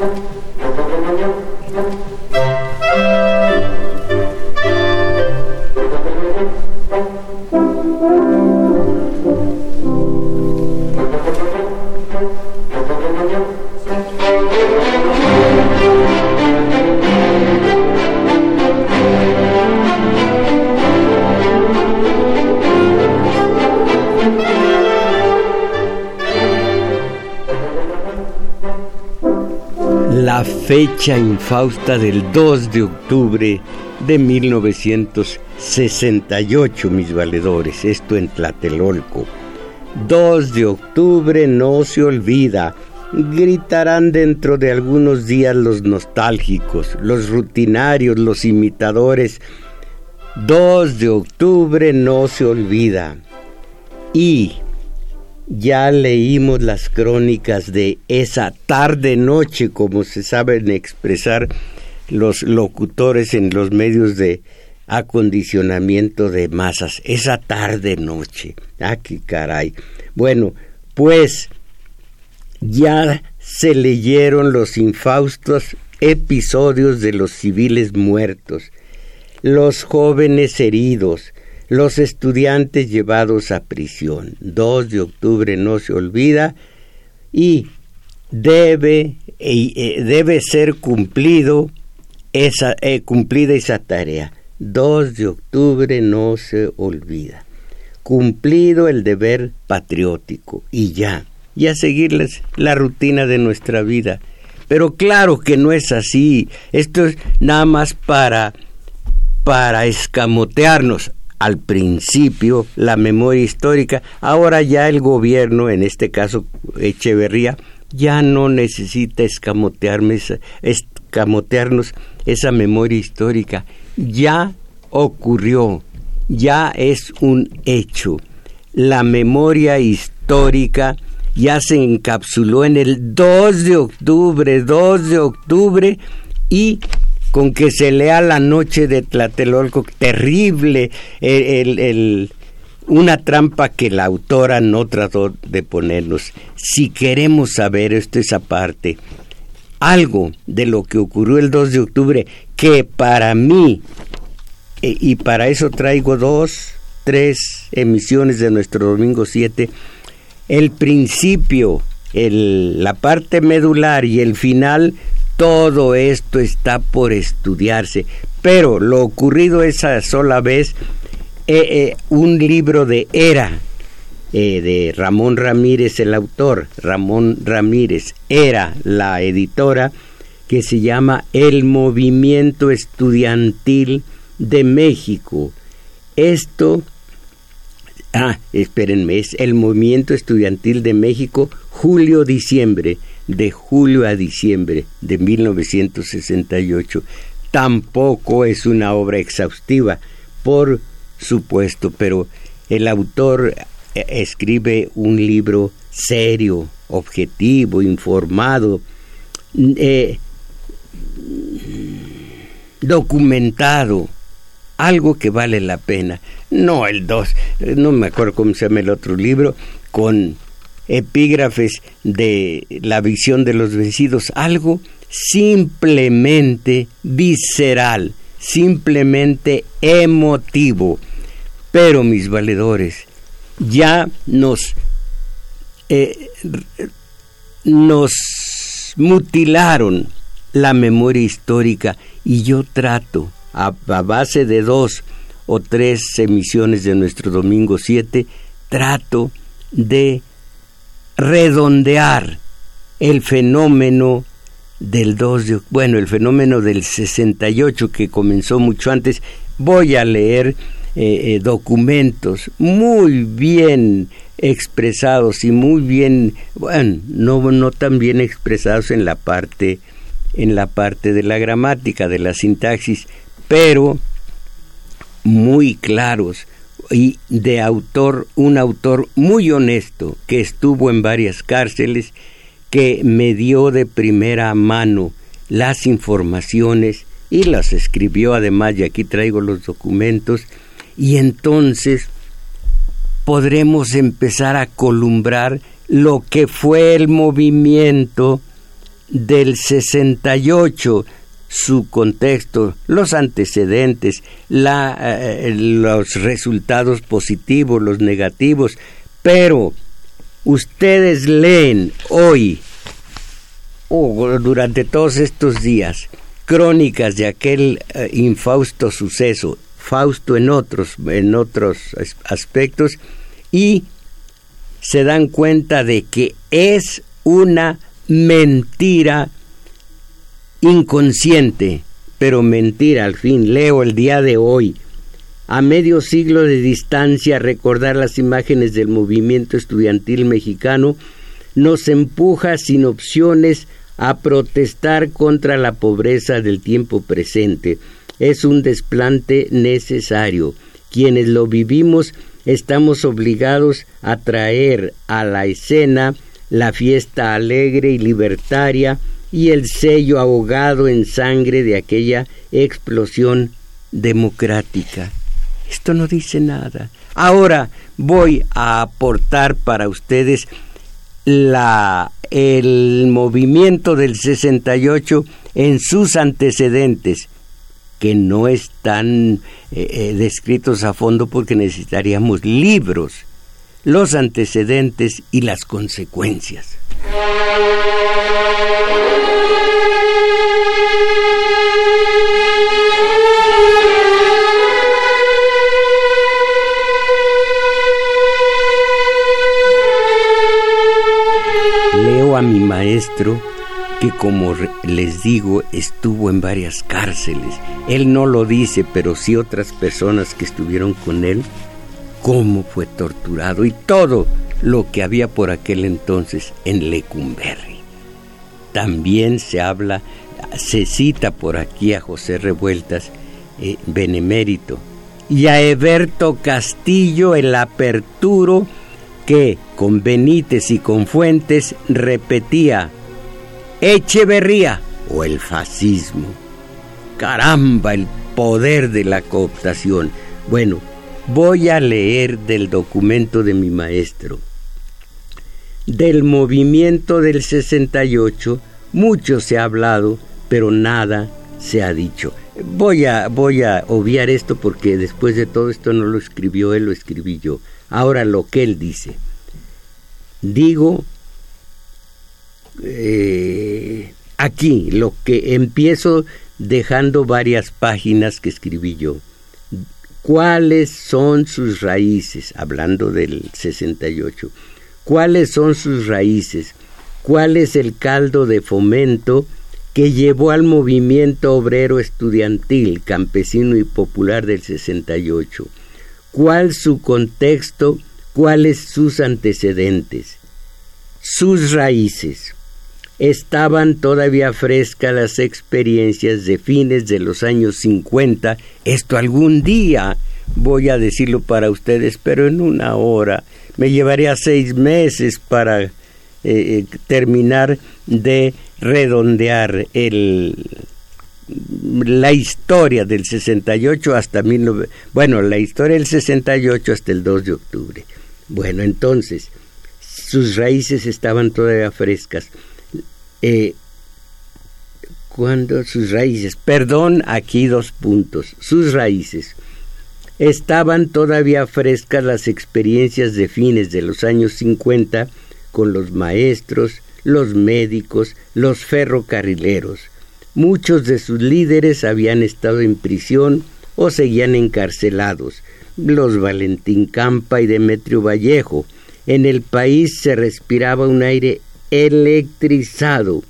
la fecha infausta del 2 de octubre de 1968, mis valedores, esto en Tlatelolco. 2 de octubre no se olvida, gritarán dentro de algunos días los nostálgicos, los rutinarios, los imitadores. 2 de octubre no se olvida. Y ya leímos las crónicas de esa tarde-noche, como se saben expresar los locutores en los medios de acondicionamiento de masas. Esa tarde-noche. Ah, qué caray. Bueno, pues ya se leyeron los infaustos episodios de los civiles muertos, los jóvenes heridos, los estudiantes llevados a prisión. 2 de octubre no se olvida y debe, eh, debe ser cumplido esa, eh, cumplida esa tarea. 2 de octubre no se olvida. Cumplido el deber patriótico y ya, y a seguirles la rutina de nuestra vida. Pero claro que no es así. Esto es nada más para para escamotearnos al principio la memoria histórica, ahora ya el gobierno, en este caso Echeverría, ya no necesita escamotearnos esa memoria histórica, ya ocurrió, ya es un hecho. La memoria histórica ya se encapsuló en el 2 de octubre, 2 de octubre, y con que se lea La Noche de Tlatelolco, terrible, el, una trampa que la autora no trató de ponernos. Si queremos saber esto es aparte, algo de lo que ocurrió el 2 de octubre, que para mí, e, y para eso traigo dos, tres emisiones de nuestro domingo 7, el principio, el, la parte medular y el final todo esto está por estudiarse, pero lo ocurrido esa sola vez, eh, eh, un libro de Era, eh, de Ramón Ramírez, el autor, Ramón Ramírez, era la editora, que se llama El Movimiento Estudiantil de México. Esto, ah, espérenme, es el Movimiento Estudiantil de México, julio-diciembre de julio a diciembre de 1968. Tampoco es una obra exhaustiva, por supuesto, pero el autor eh, escribe un libro serio, objetivo, informado, eh, documentado, algo que vale la pena. No el dos, no me acuerdo cómo se llama el otro libro, con epígrafes de la visión de los vencidos, algo simplemente visceral, simplemente emotivo. Pero mis valedores, ya nos, eh, nos mutilaron la memoria histórica y yo trato, a, a base de dos o tres emisiones de nuestro domingo 7, trato de redondear el fenómeno del 2 de bueno, el fenómeno del 68 que comenzó mucho antes, voy a leer eh, eh, documentos muy bien expresados y muy bien, bueno, no, no tan bien expresados en la parte en la parte de la gramática, de la sintaxis, pero muy claros, y de autor, un autor muy honesto que estuvo en varias cárceles, que me dio de primera mano las informaciones y las escribió. Además, y aquí traigo los documentos, y entonces podremos empezar a columbrar lo que fue el movimiento del 68, su contexto, los antecedentes, la, eh, los resultados positivos, los negativos, pero ustedes leen hoy o durante todos estos días crónicas de aquel eh, infausto suceso, Fausto en otros, en otros aspectos, y se dan cuenta de que es una mentira inconsciente, pero mentira al fin. Leo el día de hoy. A medio siglo de distancia, recordar las imágenes del movimiento estudiantil mexicano nos empuja sin opciones a protestar contra la pobreza del tiempo presente. Es un desplante necesario. Quienes lo vivimos estamos obligados a traer a la escena la fiesta alegre y libertaria y el sello ahogado en sangre de aquella explosión democrática. Esto no dice nada. Ahora voy a aportar para ustedes la, el movimiento del 68 en sus antecedentes, que no están eh, eh, descritos a fondo porque necesitaríamos libros, los antecedentes y las consecuencias. Leo a mi maestro que como les digo estuvo en varias cárceles. Él no lo dice, pero sí otras personas que estuvieron con él, cómo fue torturado y todo lo que había por aquel entonces en Lecumberri. También se habla, se cita por aquí a José Revueltas, eh, benemérito, y a Eberto Castillo el aperturo que con Benítez y con Fuentes repetía Echeverría o el fascismo. Caramba, el poder de la cooptación. Bueno, voy a leer del documento de mi maestro. Del movimiento del 68 mucho se ha hablado, pero nada se ha dicho. Voy a, voy a obviar esto porque después de todo esto no lo escribió él, lo escribí yo. Ahora lo que él dice. Digo eh, aquí lo que empiezo dejando varias páginas que escribí yo. ¿Cuáles son sus raíces? Hablando del 68 cuáles son sus raíces, cuál es el caldo de fomento que llevó al movimiento obrero estudiantil, campesino y popular del 68, cuál su contexto, cuáles sus antecedentes, sus raíces. Estaban todavía frescas las experiencias de fines de los años 50, esto algún día voy a decirlo para ustedes, pero en una hora me llevaría seis meses para eh, eh, terminar de redondear el, la historia del 68 hasta 19... Bueno, la historia del 68 hasta el 2 de octubre. Bueno, entonces, sus raíces estaban todavía frescas. Eh, cuando sus raíces, perdón, aquí dos puntos, sus raíces estaban todavía frescas las experiencias de fines de los años 50 con los maestros, los médicos, los ferrocarrileros. Muchos de sus líderes habían estado en prisión o seguían encarcelados, los Valentín Campa y Demetrio Vallejo. En el país se respiraba un aire electrizado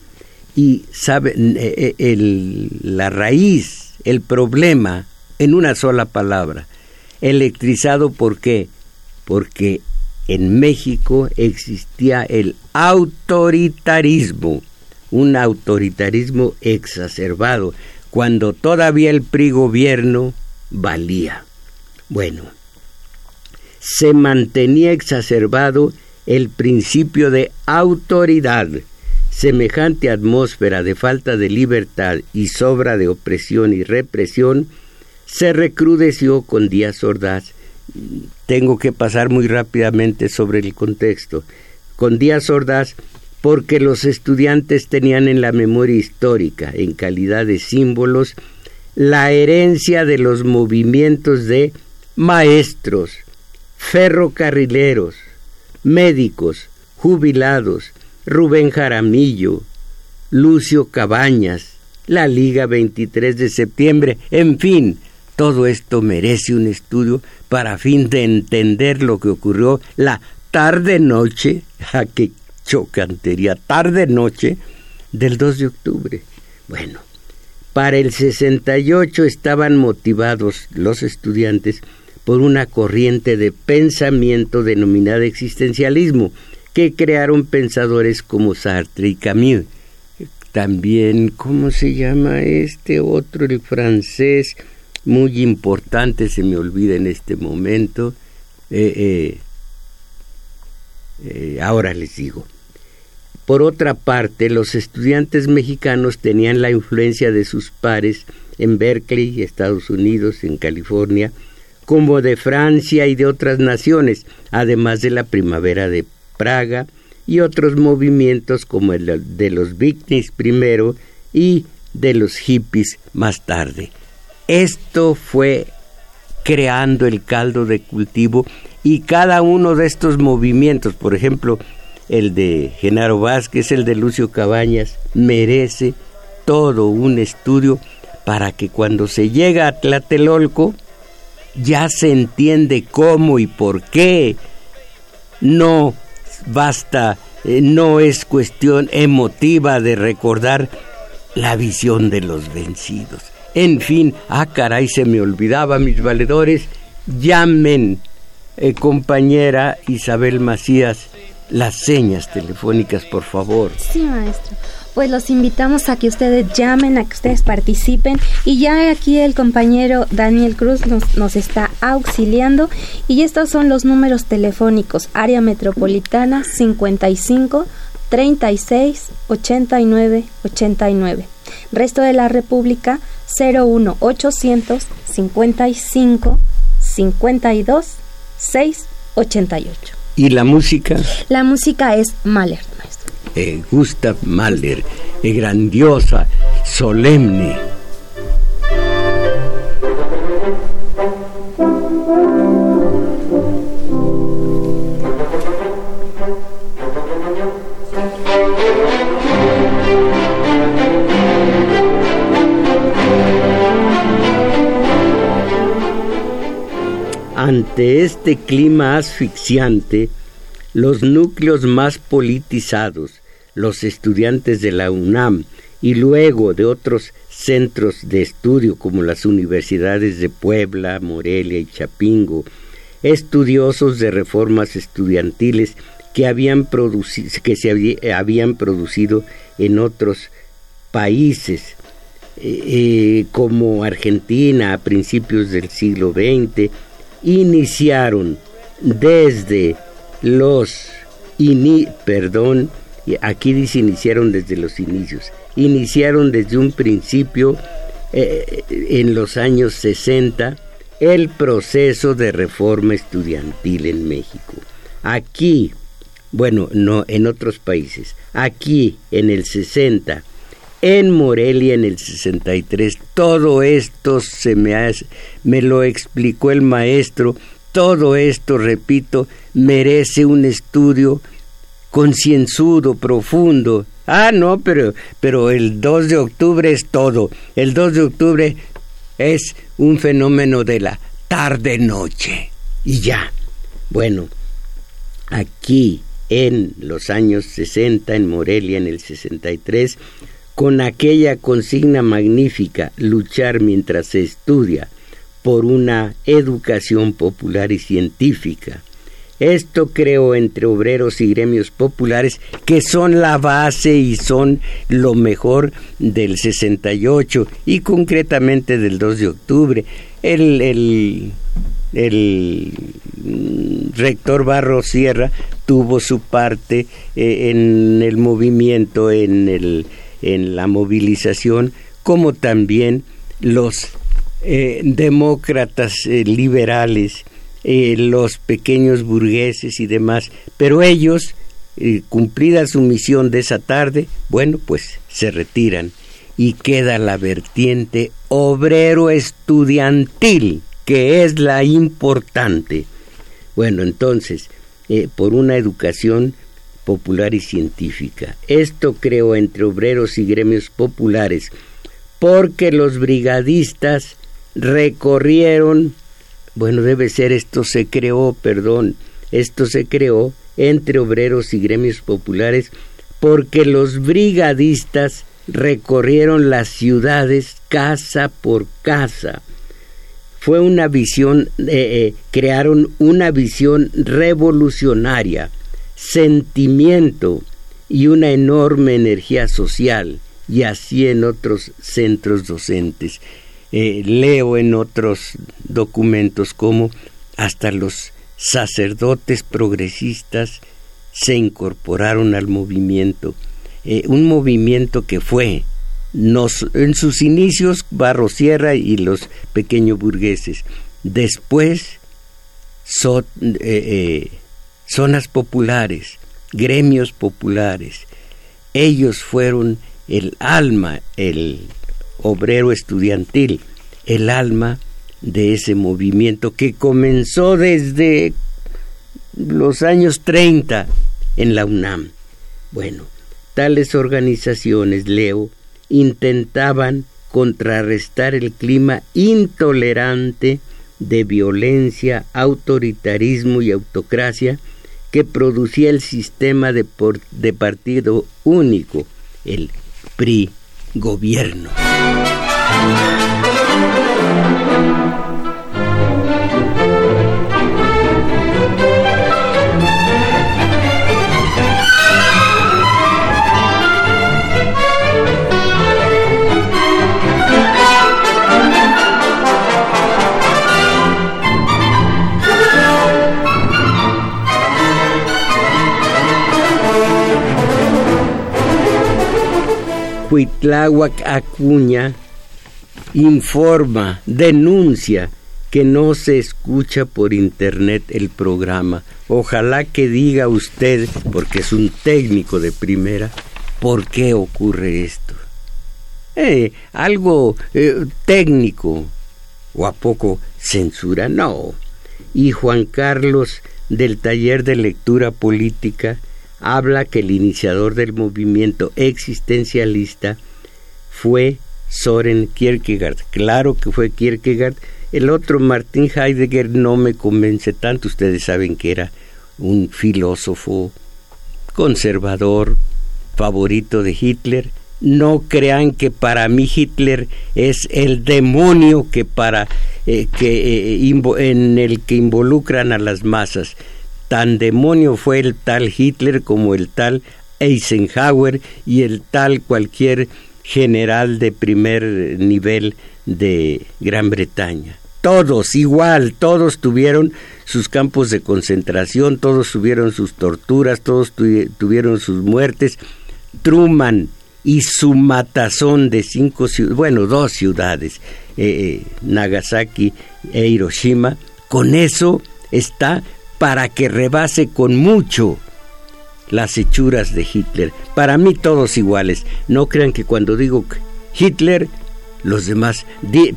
y eh, eh, la raíz, el problema, en una sola palabra, electrizado ¿por qué? Porque en México existía el autoritarismo, un autoritarismo exacerbado, cuando todavía el PRI gobierno valía. Bueno, se mantenía exacerbado el principio de autoridad. Semejante atmósfera de falta de libertad y sobra de opresión y represión se recrudeció con Díaz Ordaz. Tengo que pasar muy rápidamente sobre el contexto. Con Díaz Ordaz porque los estudiantes tenían en la memoria histórica, en calidad de símbolos, la herencia de los movimientos de maestros, ferrocarrileros, médicos, jubilados, Rubén Jaramillo, Lucio Cabañas, la Liga 23 de septiembre, en fin, todo esto merece un estudio para fin de entender lo que ocurrió la tarde-noche, a que chocantería, tarde-noche del 2 de octubre. Bueno, para el 68 estaban motivados los estudiantes por una corriente de pensamiento denominada existencialismo, que crearon pensadores como Sartre y Camus. También, ¿cómo se llama este otro, el francés? Muy importante, se me olvida en este momento. Eh, eh, eh, ahora les digo. Por otra parte, los estudiantes mexicanos tenían la influencia de sus pares en Berkeley, Estados Unidos, en California, como de Francia y de otras naciones, además de la primavera de Praga y otros movimientos como el de los Beatniks primero y de los hippies más tarde. Esto fue creando el caldo de cultivo y cada uno de estos movimientos, por ejemplo, el de Genaro Vázquez, el de Lucio Cabañas, merece todo un estudio para que cuando se llega a Tlatelolco ya se entiende cómo y por qué. No basta, eh, no es cuestión emotiva de recordar la visión de los vencidos. En fin, ah caray, se me olvidaba, mis valedores, llamen, eh, compañera Isabel Macías, las señas telefónicas, por favor. Sí, maestro. Pues los invitamos a que ustedes llamen, a que ustedes participen. Y ya aquí el compañero Daniel Cruz nos, nos está auxiliando. Y estos son los números telefónicos. Área Metropolitana 55 36 89 89. Resto de la República 01 800 55 52 6 88. ¿Y la música? La música es Mahler, maestro. Eh, Gustav Mahler, eh, grandiosa, solemne. Ante este clima asfixiante, los núcleos más politizados, los estudiantes de la UNAM y luego de otros centros de estudio como las universidades de Puebla, Morelia y Chapingo, estudiosos de reformas estudiantiles que, habían que se habían producido en otros países eh, eh, como Argentina a principios del siglo XX iniciaron desde los perdón, aquí dice iniciaron desde los inicios, iniciaron desde un principio eh, en los años 60 el proceso de reforma estudiantil en México. Aquí, bueno, no en otros países, aquí en el 60 en Morelia en el 63. Todo esto se me, hace, me lo explicó el maestro. Todo esto, repito, merece un estudio concienzudo, profundo. Ah, no, pero, pero el 2 de octubre es todo. El 2 de octubre es un fenómeno de la tarde-noche. Y ya. Bueno, aquí en los años 60, en Morelia en el 63, con aquella consigna magnífica, luchar mientras se estudia por una educación popular y científica. Esto creo entre obreros y gremios populares que son la base y son lo mejor del 68 y concretamente del 2 de octubre. El, el, el mm, rector Barro Sierra tuvo su parte eh, en el movimiento, en el en la movilización, como también los eh, demócratas eh, liberales, eh, los pequeños burgueses y demás, pero ellos cumplida su misión de esa tarde, bueno, pues se retiran y queda la vertiente obrero estudiantil, que es la importante. Bueno, entonces, por una educación popular y científica. Esto creo entre obreros y gremios populares, porque los brigadistas recorrieron, bueno, debe ser esto se creó, perdón, esto se creó entre obreros y gremios populares porque los brigadistas recorrieron las ciudades casa por casa. Fue una visión, eh, eh, crearon una visión revolucionaria, sentimiento y una enorme energía social, y así en otros centros docentes. Eh, leo en otros documentos como hasta los sacerdotes progresistas se incorporaron al movimiento, eh, un movimiento que fue en sus inicios Barro Sierra y los pequeños burgueses, después eh, zonas populares, gremios populares, ellos fueron el alma, el obrero estudiantil, el alma de ese movimiento que comenzó desde los años 30 en la UNAM. Bueno, tales organizaciones, leo, intentaban contrarrestar el clima intolerante de violencia, autoritarismo y autocracia que producía el sistema de, de partido único, el PRI gobierno. Huitláhuac Acuña informa, denuncia que no se escucha por internet el programa. Ojalá que diga usted, porque es un técnico de primera, por qué ocurre esto. Eh, algo eh, técnico, o a poco censura, no. Y Juan Carlos del taller de lectura política habla que el iniciador del movimiento existencialista fue Soren Kierkegaard. Claro que fue Kierkegaard. El otro, Martin Heidegger, no me convence tanto. Ustedes saben que era un filósofo conservador, favorito de Hitler. No crean que para mí Hitler es el demonio que para eh, que eh, en el que involucran a las masas. Tan demonio fue el tal Hitler como el tal Eisenhower y el tal cualquier general de primer nivel de Gran Bretaña. Todos igual, todos tuvieron sus campos de concentración, todos tuvieron sus torturas, todos tuvieron sus muertes. Truman y su matazón de cinco ciudades, bueno, dos ciudades, eh, eh, Nagasaki e Hiroshima, con eso está para que rebase con mucho las hechuras de Hitler. Para mí todos iguales. No crean que cuando digo Hitler, los demás,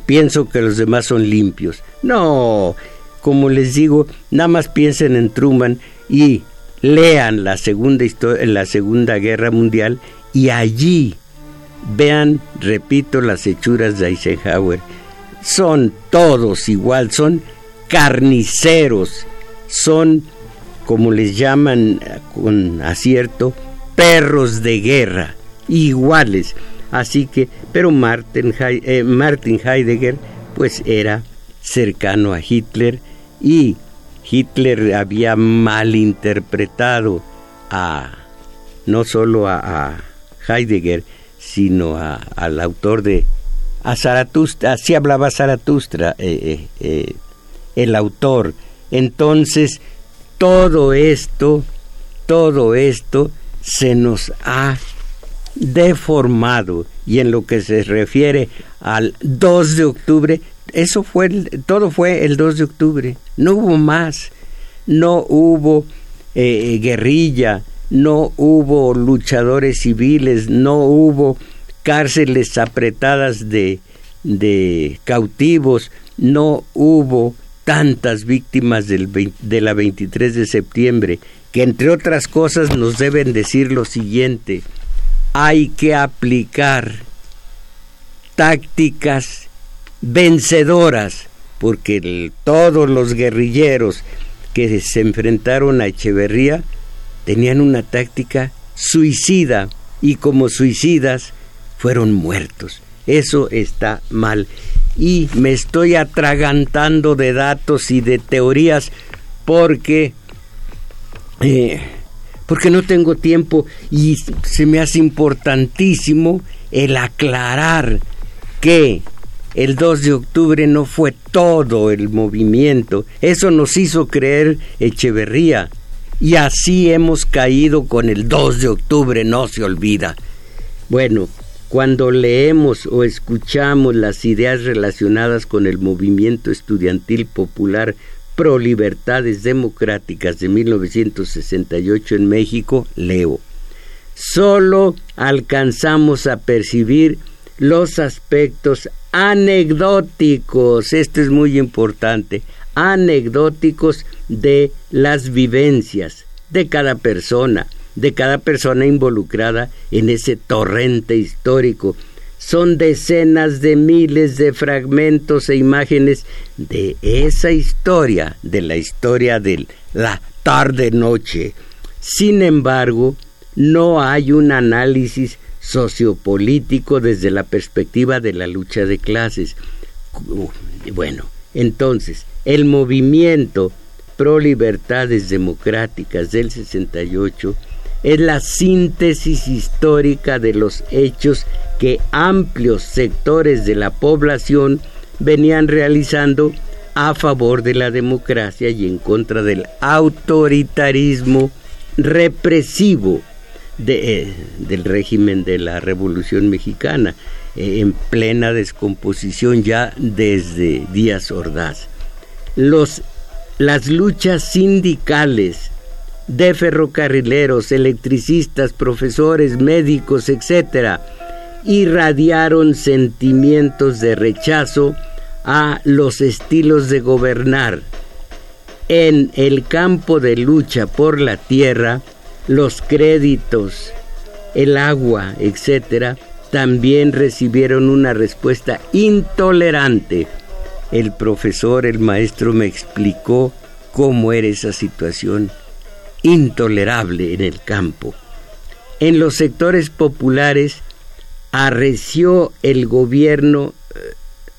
pienso que los demás son limpios. No, como les digo, nada más piensen en Truman y lean la segunda, la segunda Guerra Mundial y allí vean, repito, las hechuras de Eisenhower. Son todos igual, son carniceros son, como les llaman con acierto, perros de guerra, iguales. Así que, pero Martin, eh, Martin Heidegger, pues era cercano a Hitler y Hitler había malinterpretado a no solo a, Heidegger, sino al autor de a Zaratustra, así hablaba Zaratustra, eh, eh, el autor entonces, todo esto, todo esto se nos ha deformado. Y en lo que se refiere al 2 de octubre, eso fue, todo fue el 2 de octubre, no hubo más, no hubo eh, guerrilla, no hubo luchadores civiles, no hubo cárceles apretadas de, de cautivos, no hubo tantas víctimas del de la 23 de septiembre, que entre otras cosas nos deben decir lo siguiente, hay que aplicar tácticas vencedoras, porque todos los guerrilleros que se enfrentaron a Echeverría tenían una táctica suicida y como suicidas fueron muertos. Eso está mal. Y me estoy atragantando de datos y de teorías porque eh, porque no tengo tiempo y se me hace importantísimo el aclarar que el 2 de octubre no fue todo el movimiento. Eso nos hizo creer Echeverría. Y así hemos caído con el 2 de octubre, no se olvida. Bueno, cuando leemos o escuchamos las ideas relacionadas con el movimiento estudiantil popular pro libertades democráticas de 1968 en México, leo. Solo alcanzamos a percibir los aspectos anecdóticos, esto es muy importante, anecdóticos de las vivencias de cada persona, de cada persona involucrada en ese torrente histórico. Son decenas de miles de fragmentos e imágenes de esa historia, de la historia de la tarde-noche. Sin embargo, no hay un análisis sociopolítico desde la perspectiva de la lucha de clases. Bueno, entonces, el movimiento pro libertades democráticas del 68 es la síntesis histórica de los hechos que amplios sectores de la población venían realizando a favor de la democracia y en contra del autoritarismo represivo eh, del régimen de la Revolución Mexicana, eh, en plena descomposición ya desde Díaz Ordaz. Los, las luchas sindicales de ferrocarrileros, electricistas, profesores, médicos, etc., irradiaron sentimientos de rechazo a los estilos de gobernar. En el campo de lucha por la tierra, los créditos, el agua, etc., también recibieron una respuesta intolerante. El profesor, el maestro me explicó cómo era esa situación intolerable en el campo. En los sectores populares arreció el gobierno, eh,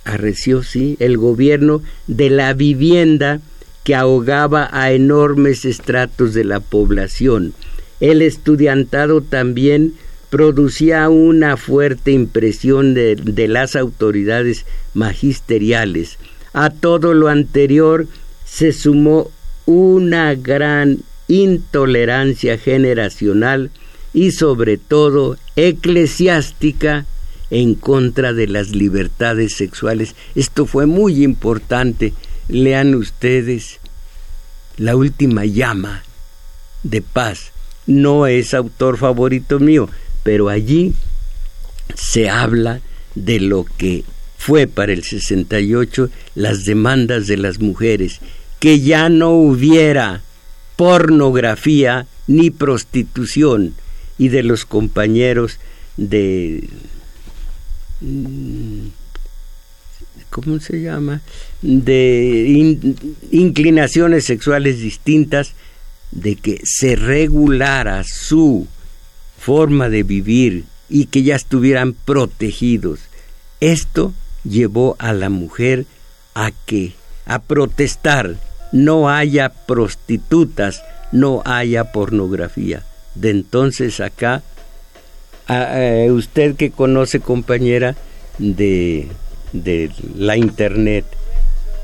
arreció, sí, el gobierno de la vivienda que ahogaba a enormes estratos de la población el estudiantado también producía una fuerte impresión de, las autoridades magisteriales. A todo lo anterior se sumó una gran intolerancia generacional y sobre todo eclesiástica en contra de las libertades sexuales. Esto fue muy importante. Lean ustedes la última llama de paz no es autor favorito mío, pero allí se habla de lo que fue para el 68 las demandas de las mujeres, que ya no hubiera pornografía ni prostitución y de los compañeros de mm, ¿cómo se llama? de inclinaciones sexuales distintas de que se regulara su forma de vivir y que ya estuvieran protegidos. Esto llevó a la mujer a que a protestar no haya prostitutas, no haya pornografía. De entonces acá, a, usted que conoce compañera de, de la internet,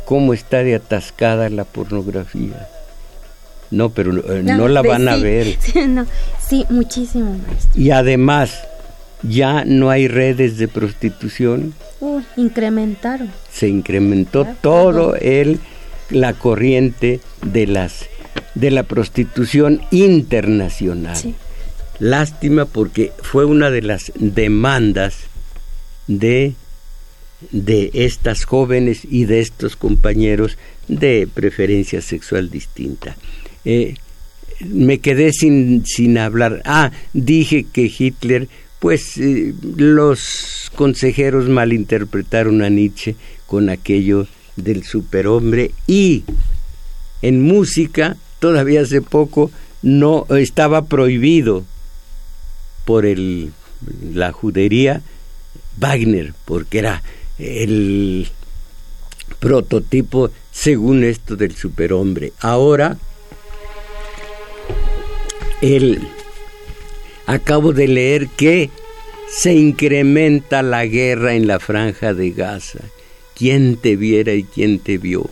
cómo está de atascada la pornografía. No, pero eh, no, la van a ver. Sí, muchísimo, maestro. Y además, ya no hay redes de prostitución. Uh, incrementaron. Se incrementó todo el la corriente de las de la prostitución internacional. Lástima porque fue una de las demandas de, de estas jóvenes y de estos compañeros de preferencia sexual distinta. Eh, me quedé sin, sin hablar. Ah, dije que Hitler, pues eh, los consejeros malinterpretaron a Nietzsche con aquello del superhombre y en música todavía hace poco no estaba prohibido por el la judería Wagner porque era el prototipo según esto del superhombre. Ahora el acabo de leer que se incrementa la guerra en la franja de Gaza. ¿Quién te viera y quién te vio?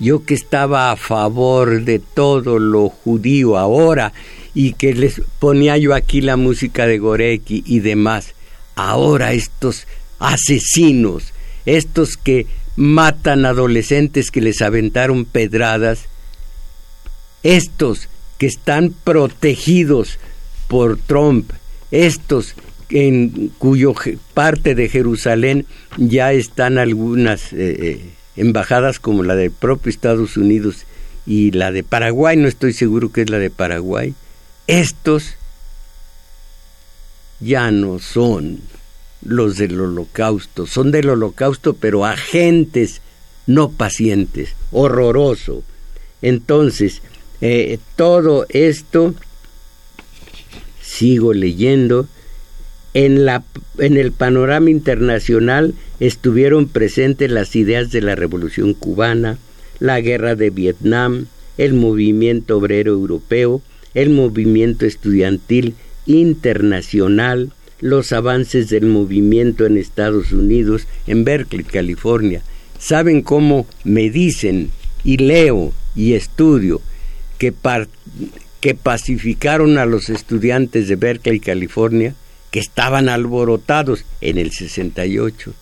Yo que estaba a favor de todo lo judío ahora y que les ponía yo aquí la música de Gorecki y demás. Ahora estos asesinos, estos que matan adolescentes que les aventaron pedradas, estos que están protegidos por Trump, estos en cuyo parte de Jerusalén ya están algunas eh, eh, embajadas como la del propio Estados Unidos y la de Paraguay, no estoy seguro que es la de Paraguay, estos ya no son los del holocausto, son del holocausto pero agentes, no pacientes, horroroso. Entonces, eh, todo esto, sigo leyendo, en, la, en el panorama internacional estuvieron presentes las ideas de la Revolución cubana, la guerra de Vietnam, el movimiento obrero europeo, el movimiento estudiantil internacional, los avances del movimiento en Estados Unidos, en Berkeley, California. ¿Saben cómo me dicen y leo y estudio que, que pacificaron a los estudiantes de Berkeley, California? Que estaban alborotados en el 68.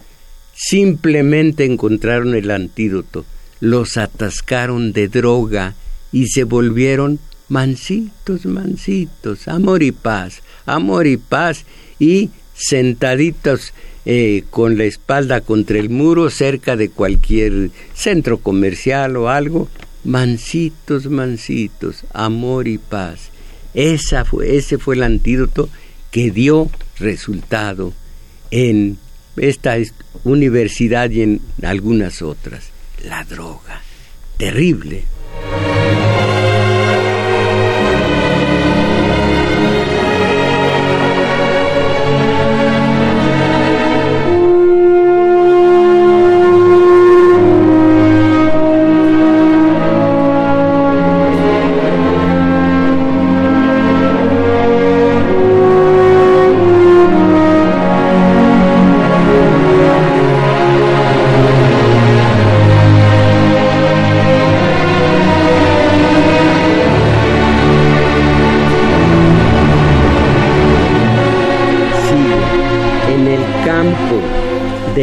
Simplemente encontraron el antídoto, los atascaron de droga y se volvieron mansitos, mansitos, amor y paz, amor y paz, y sentaditos eh, con la espalda contra el muro cerca de cualquier centro comercial o algo, mansitos, mansitos, amor y paz. Esa fue, ese fue el antídoto que dio resultado en esta universidad y en algunas otras. La droga. Terrible.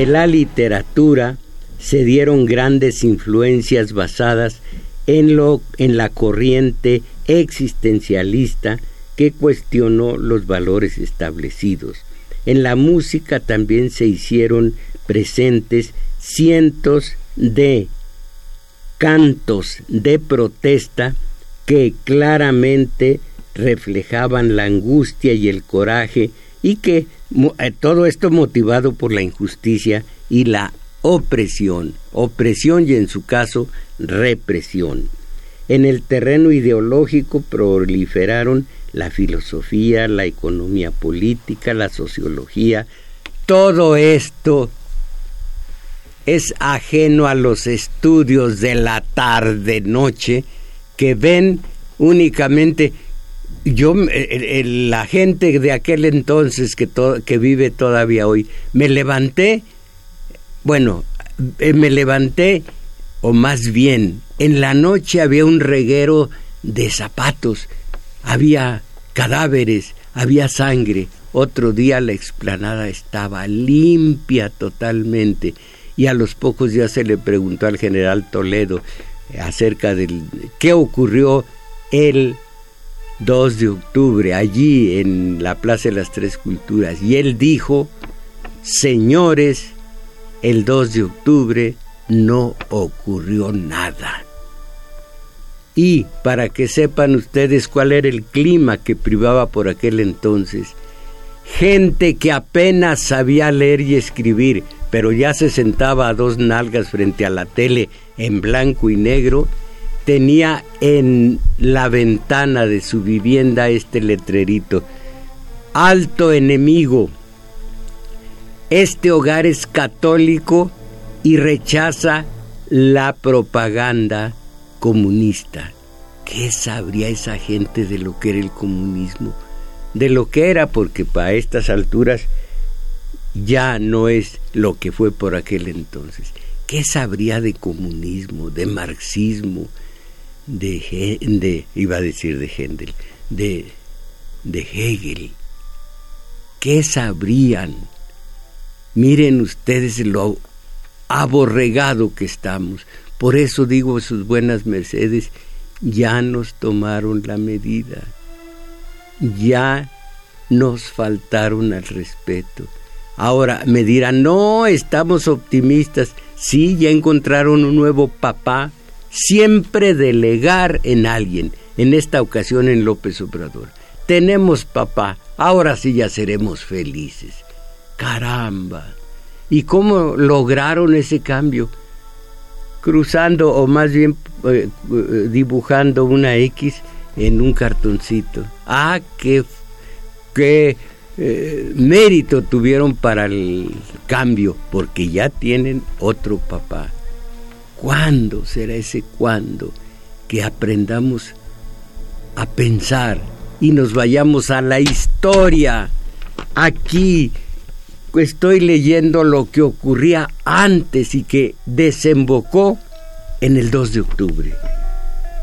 La literatura se dieron grandes influencias basadas en, lo, en la corriente existencialista que cuestionó los valores establecidos. En la música también se hicieron presentes cientos de cantos de protesta que claramente reflejaban la angustia y el coraje y que todo esto motivado por la injusticia y la opresión, opresión y en su caso represión. En el terreno ideológico proliferaron la filosofía, la economía política, la sociología. Todo esto es ajeno a los estudios de la tarde-noche que ven únicamente yo, la gente de aquel entonces que, que vive todavía hoy, me levanté, bueno, eh, me levanté, o más bien, en la noche había un reguero de zapatos, había cadáveres, había sangre. Otro día la explanada estaba limpia totalmente y a los pocos días se le preguntó al general Toledo acerca del qué ocurrió el 2 de octubre, allí en la Plaza de las Tres Culturas, y él dijo, señores, el 2 de octubre no ocurrió nada. Y para que sepan ustedes cuál era el clima que privaba por aquel entonces, gente que apenas sabía leer y escribir, pero ya se sentaba a dos nalgas frente a la tele en blanco y negro, tenía en la ventana de su vivienda este letrerito, alto enemigo, este hogar es católico y rechaza la propaganda comunista. ¿Qué sabría esa gente de lo que era el comunismo? De lo que era, porque para estas alturas ya no es lo que fue por aquel entonces. ¿Qué sabría de comunismo, de marxismo, de, de iba a decir de Händel, de, de Hegel? ¿Qué sabrían? Miren ustedes lo aborregado que estamos. Por eso digo, sus buenas mercedes, ya nos tomaron la medida, ya nos faltaron al respeto. Ahora me dirán, no, estamos optimistas. Sí, ya encontraron un nuevo papá. Siempre delegar en alguien, en esta ocasión en López Obrador. Tenemos papá, ahora sí ya seremos felices. Caramba. ¿Y cómo lograron ese cambio? Cruzando o más bien eh, eh, dibujando una X en un cartoncito. Ah, qué, qué eh, mérito tuvieron para el cambio, porque ya tienen otro papá. ¿Cuándo será ese cuándo que aprendamos a pensar y nos vayamos a la historia? Aquí estoy leyendo lo que ocurría antes y que desembocó en el 2 de octubre.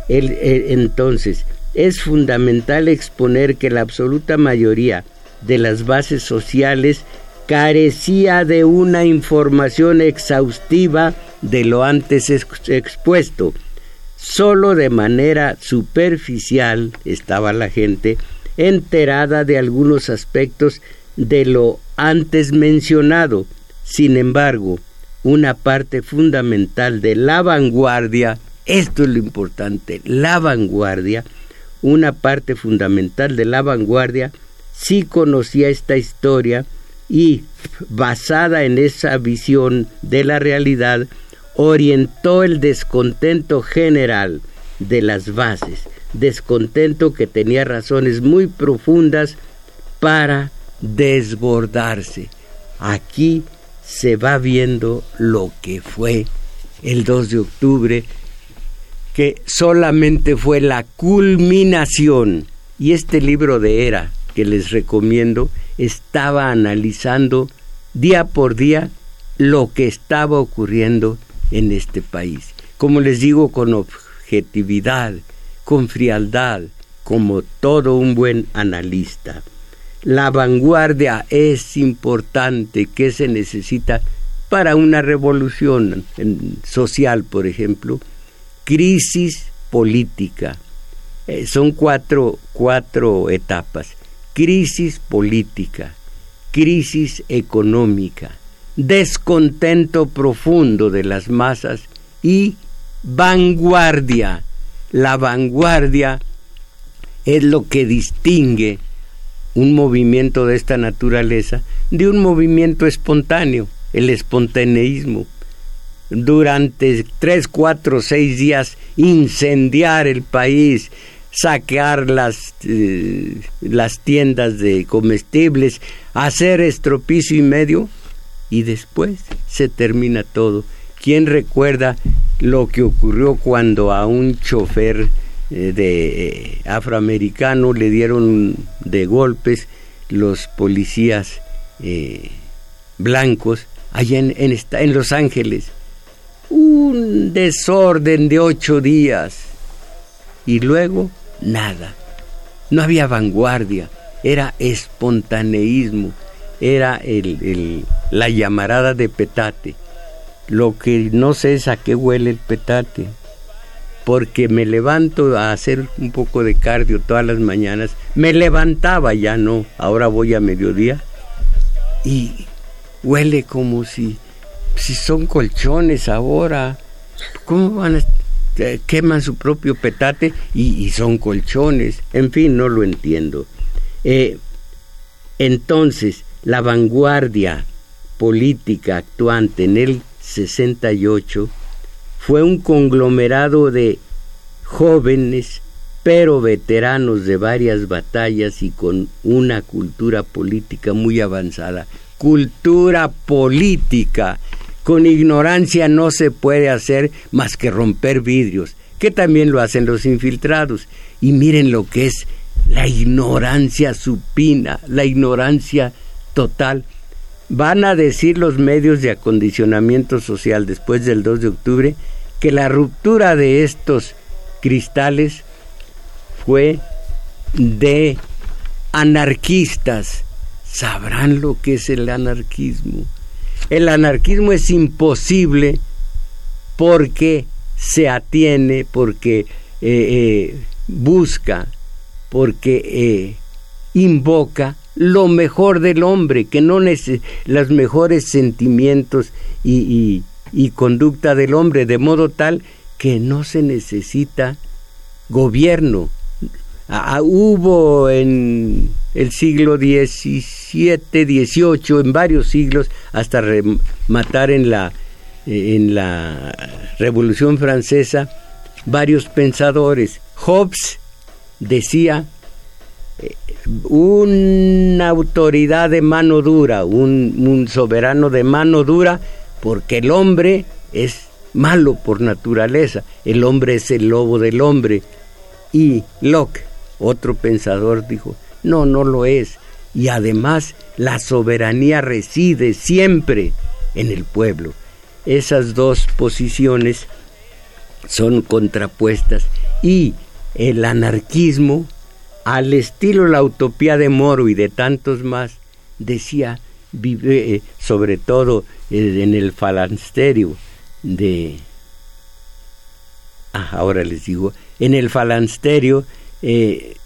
entonces, es fundamental exponer que la absoluta mayoría de las bases sociales carecía de una información exhaustiva de lo antes expuesto. Solo de manera superficial estaba la gente enterada de algunos aspectos de lo antes mencionado. Sin embargo, una parte fundamental de la vanguardia, esto es lo importante, la vanguardia, una parte fundamental de la vanguardia sí conocía esta historia y, basada en esa visión de la realidad, orientó el descontento general de las bases, descontento que tenía razones muy profundas para desbordarse. Aquí se va viendo lo que fue el 2 de octubre, que solamente fue la culminación. Y este libro de Era, que les recomiendo, estaba analizando día por día lo que estaba ocurriendo en este país. Como les digo, con objetividad, con frialdad, como todo un buen analista. La vanguardia es importante, que se necesita para una revolución social, por ejemplo? Crisis política. Eh, son cuatro, cuatro etapas crisis política, crisis económica, descontento profundo de las masas y vanguardia. La vanguardia es lo que distingue un movimiento de esta naturaleza de un movimiento espontáneo, el espontaneísmo. Durante tres, cuatro, seis días incendiar el país, saquear las, eh, las tiendas de comestibles, hacer estropicio y medio y después se termina todo. ¿Quién recuerda lo que ocurrió cuando a un chofer eh, de eh, afroamericano le dieron de golpes los policías blancos allá en, en, en Los Ángeles? Un desorden de ocho días. Y luego nada. No había vanguardia, era espontaneísmo, era el, la llamarada de petate. Lo que no sé es a qué huele el petate. porque me levanto a hacer un poco de cardio todas las mañanas. Me levantaba, ya no, ahora voy a mediodía y huele como si, si son colchones ahora. ¿Cómo van a queman su propio petate y, son colchones? En fin, no lo entiendo. Eh, entonces, la vanguardia política actuante en el 68 fue un conglomerado de jóvenes pero veteranos de varias batallas y con una cultura política muy avanzada. Cultura política. Con ignorancia no se puede hacer más que romper vidrios, que también lo hacen los infiltrados. Y miren lo que es la ignorancia supina, la ignorancia total. Van a decir los medios de acondicionamiento social después del 2 de octubre que la ruptura de estos cristales fue de anarquistas. Sabrán lo que es el anarquismo. El anarquismo es imposible porque se atiene, porque eh, eh, busca, porque eh, invoca lo mejor del hombre, que no los mejores sentimientos y, y conducta del hombre, de modo tal que no se necesita gobierno. Ah, ah, hubo en el siglo XVII, XVIII, en varios siglos, hasta rematar en la, en la Revolución Francesa, varios pensadores. Hobbes decía, eh, una autoridad de mano dura, un soberano de mano dura, porque el hombre es malo por naturaleza, el hombre es el lobo del hombre. Y Locke, otro pensador, dijo, no, no lo es. Y además la soberanía reside siempre en el pueblo. Esas dos posiciones son contrapuestas y el anarquismo, al estilo la utopía de Moro y de tantos más, decía, vive, eh, sobre todo eh, en el falansterio de... Ah, ahora les digo, en el falansterio eh,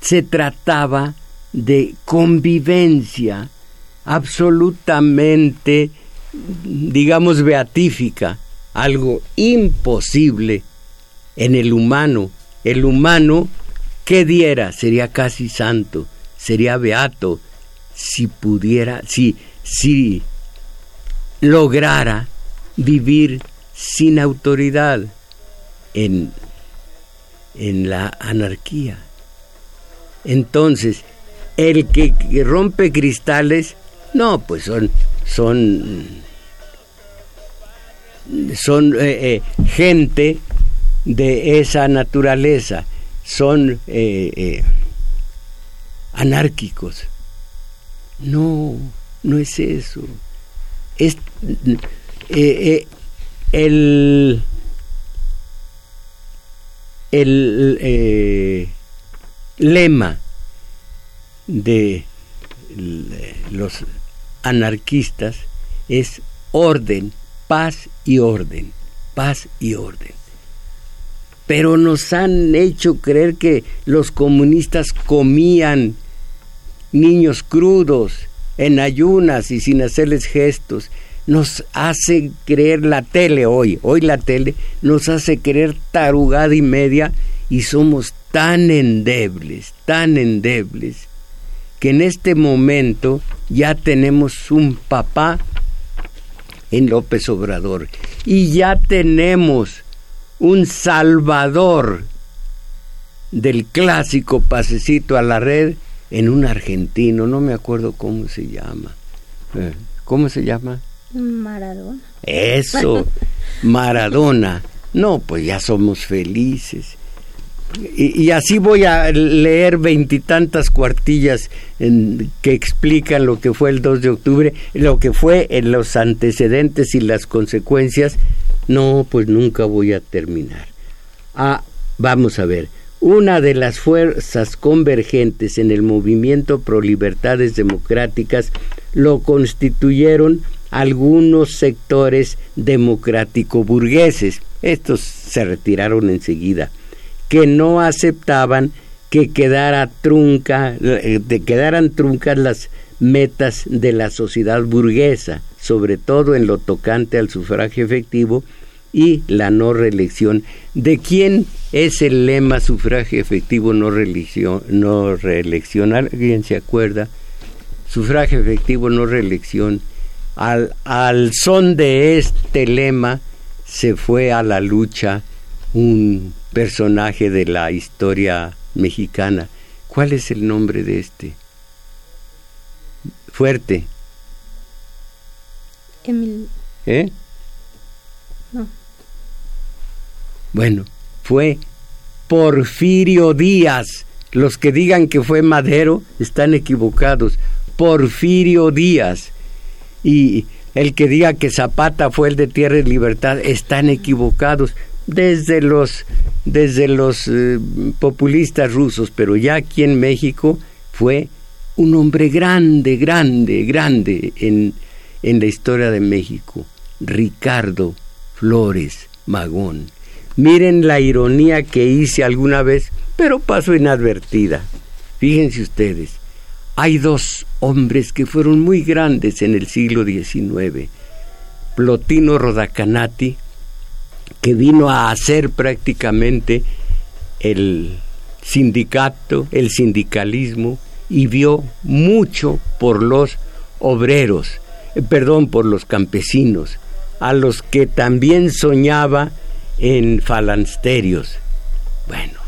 se trataba de convivencia absolutamente, digamos, beatífica, algo imposible en el humano. El humano, ¿qué diera? Sería casi santo, sería beato, si pudiera, si, si lograra vivir sin autoridad en, en la anarquía. Entonces, el que, rompe cristales, no, pues son, son, son eh, eh, gente de esa naturaleza, son eh, anárquicos. No, no es eso. Es el el lema de los anarquistas es orden, paz y orden, paz y orden. Pero nos han hecho creer que los comunistas comían niños crudos, en ayunas y sin hacerles gestos. Nos hace creer la tele hoy, hoy la tele nos hace creer tarugada y media y somos tan endebles, tan endebles, que en este momento ya tenemos un papá en López Obrador y ya tenemos un salvador del clásico pasecito a la red en un argentino, no me acuerdo cómo se llama. Eh, ¿Cómo se llama? Maradona. Eso, Maradona. No, pues ya somos felices. Y, así voy a leer veintitantas cuartillas que explican lo que fue el 2 de octubre, lo que fue en los antecedentes y las consecuencias. No, pues nunca voy a terminar. Ah, vamos a ver. Una de las fuerzas convergentes en el movimiento pro libertades democráticas lo constituyeron algunos sectores democrático-burgueses, estos se retiraron enseguida, que no aceptaban que quedara trunca, eh, quedaran truncas las metas de la sociedad burguesa, sobre todo en lo tocante al sufragio efectivo y la no reelección. ¿De quién es el lema sufragio efectivo no, reelección, no reelección? ¿Alguien se acuerda? Sufragio efectivo no reelección. Al, al son de este lema se fue a la lucha un personaje de la historia mexicana. ¿Cuál es el nombre de este? Fuerte. Emil. ¿Eh? No. Bueno, fue Porfirio Díaz. Los que digan que fue Madero están equivocados. Porfirio Díaz. Y el que diga que Zapata fue el de Tierra y Libertad están equivocados desde los, desde los eh, populistas rusos, pero ya aquí en México fue un hombre grande, grande, grande en, en la historia de México, Ricardo Flores Magón. Miren la ironía que hice alguna vez, pero pasó inadvertida. Fíjense ustedes, hay dos hombres que fueron muy grandes en el siglo XIX. Plotino Rodacanati, que vino a hacer prácticamente el sindicato, el sindicalismo, y vio mucho por los obreros, eh, perdón, por los campesinos, a los que también soñaba en falansterios. Bueno,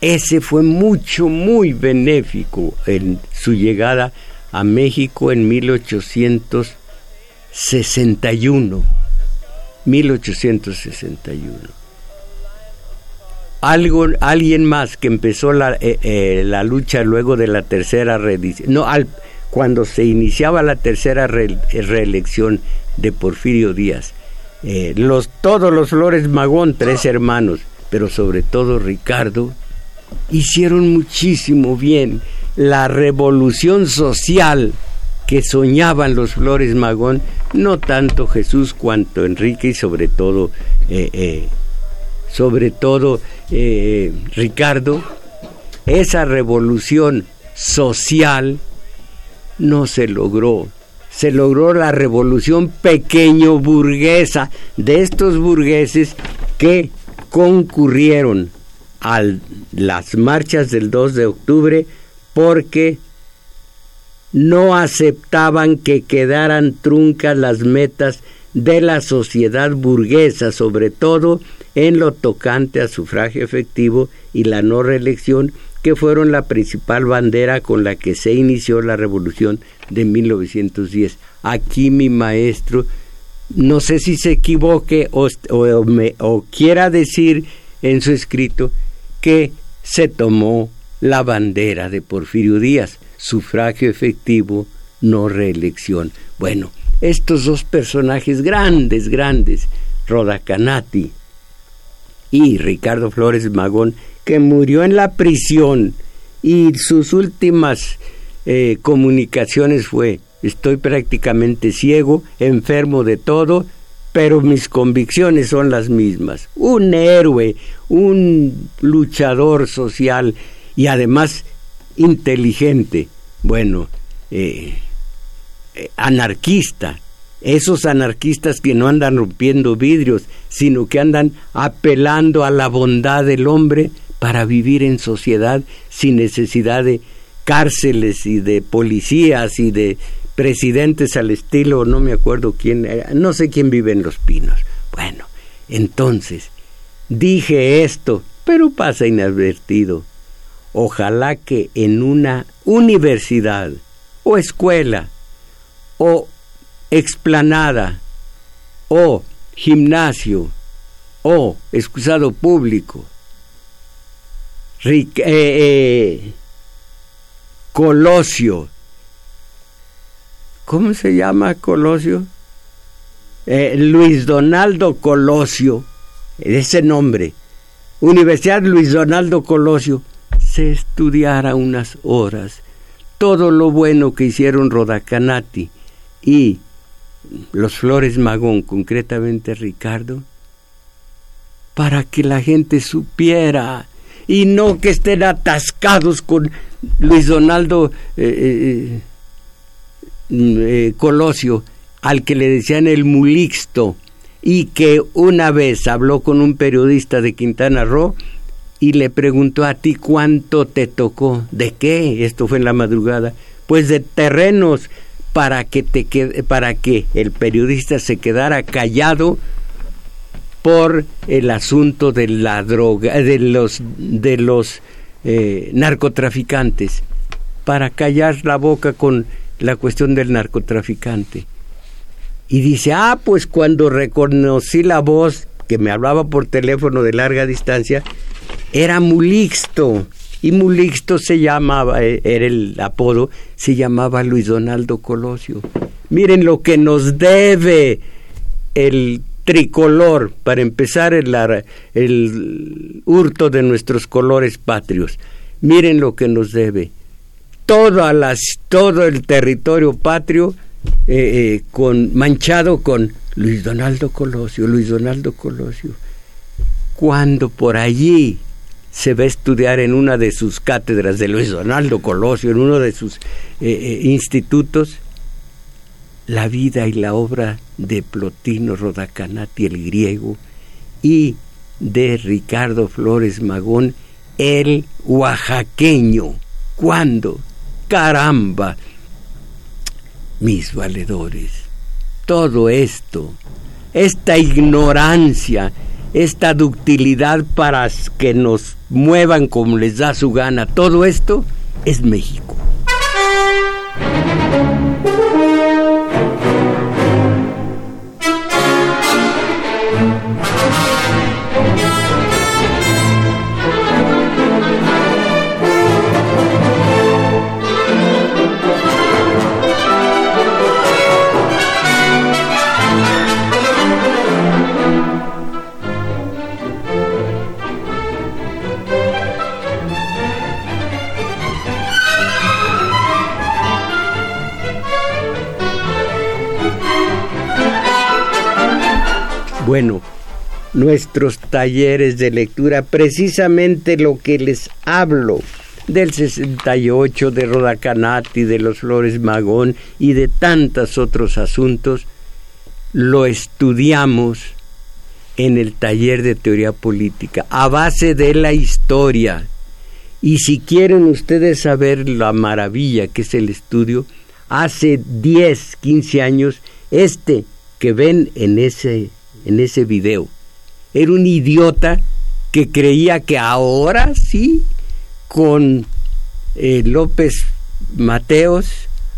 ese fue mucho, muy benéfico en su llegada a México en 1861 1861. Algo, alguien más que empezó la, eh, eh, la lucha luego de la tercera reelección, no, al, cuando se iniciaba la tercera reelección de Porfirio Díaz, eh, los, todos los Flores Magón, tres hermanos, pero sobre todo Ricardo, hicieron muchísimo bien. La revolución social que soñaban los Flores Magón, no tanto Jesús cuanto Enrique y sobre todo, eh, eh, sobre todo eh, Ricardo, esa revolución social no se logró. Se logró la revolución pequeño burguesa de estos burgueses que concurrieron a las marchas del 2 de octubre porque no aceptaban que quedaran truncas las metas de la sociedad burguesa, sobre todo en lo tocante a sufragio efectivo y la no reelección, que fueron la principal bandera con la que se inició la revolución de 1910. Aquí mi maestro, no sé si se equivoque o, o quiera decir en su escrito que se tomó la bandera de Porfirio Díaz sufragio efectivo, no reelección. Bueno, estos dos personajes grandes, grandes, Rodacanati y Ricardo Flores Magón, que murió en la prisión y sus últimas eh, comunicaciones fue, estoy prácticamente ciego, enfermo de todo, pero mis convicciones son las mismas. Un héroe, un luchador social y además inteligente, bueno, eh, eh, anarquista, esos anarquistas que no andan rompiendo vidrios, sino que andan apelando a la bondad del hombre para vivir en sociedad sin necesidad de cárceles y de policías y de presidentes al estilo, no me acuerdo quién, no sé quién vive en Los Pinos. Bueno, entonces, dije esto, pero pasa inadvertido ojalá que en una universidad o escuela o explanada o gimnasio o excusado público, eh, eh, Colosio, ¿cómo se llama Colosio? Eh, Luis Donaldo Colosio, ese nombre, Universidad Luis Donaldo Colosio, se estudiara unas horas todo lo bueno que hicieron Rodacanati y los Flores Magón, concretamente Ricardo, para que la gente supiera y no que estén atascados con Luis Donaldo eh, eh, eh, Colosio, al que le decían el mulixto, y que una vez habló con un periodista de Quintana Roo y le preguntó a ti cuánto te tocó, de qué, esto fue en la madrugada, pues de terrenos para que te para que el periodista se quedara callado por el asunto de la droga de los de los eh, narcotraficantes para callar la boca con la cuestión del narcotraficante y dice ah pues cuando reconocí la voz que me hablaba por teléfono de larga distancia era Mulixto y Mulixto se llamaba, eh, era el apodo, se llamaba Luis Donaldo Colosio. Miren lo que nos debe el tricolor, para empezar el, el hurto de nuestros colores patrios. Miren lo que nos debe. Todo el territorio patrio eh, eh, con, manchado con Luis Donaldo Colosio, Luis Donaldo Colosio. Cuando por allí se va a estudiar en una de sus cátedras de Luis Donaldo Colosio, en uno de sus eh, institutos, la vida y la obra de Plotino Rodacanati el griego y de Ricardo Flores Magón el oaxaqueño. ¿Cuándo? Caramba, mis valedores, todo esto, esta ignorancia, esta ductilidad para que nos muevan como les da su gana, todo esto es México. Bueno, nuestros talleres de lectura, precisamente lo que les hablo del 68, de Rodacanati, de los Flores Magón y de tantos otros asuntos, lo estudiamos en el taller de teoría política, a base de la historia. Y si quieren ustedes saber la maravilla que es el estudio, hace 10, 15 años, este que ven en ese en ese video. Era un idiota que creía que ahora sí, con eh, López Mateos,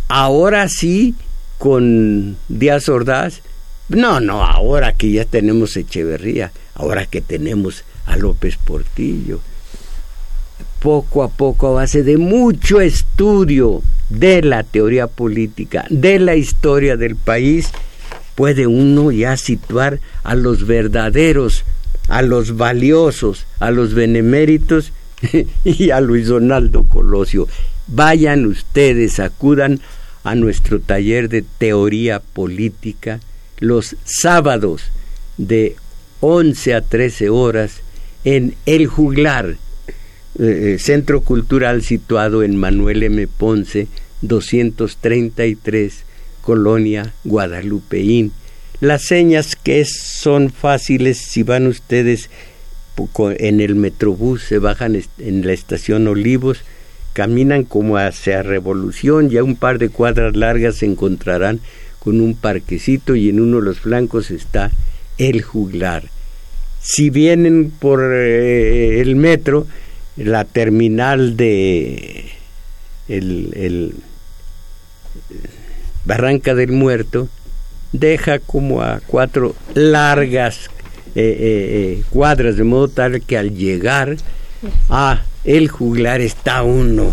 ahora sí, con Díaz Ordaz, no, no, ahora que ya tenemos Echeverría, ahora que tenemos a López Portillo. Poco a poco, a base de mucho estudio de la teoría política, de la historia del país, puede uno ya situar a los verdaderos, a los valiosos, a los beneméritos y a Luis Donaldo Colosio. Vayan ustedes, acudan a nuestro taller de teoría política los sábados de 11 a 13 horas en El Juglar, eh, eh, centro cultural situado en Manuel M. Ponce 233 colonia guadalupeín. Las señas que son fáciles si van ustedes en el metrobús, se bajan en la estación Olivos, caminan como hacia Revolución, ya un par de cuadras largas se encontrarán con un parquecito y en uno de los flancos está el juglar. Si vienen por eh, el metro, la terminal de el Barranca del Muerto deja como a cuatro largas eh, eh, eh, cuadras, de modo tal que al llegar a el juglar está uno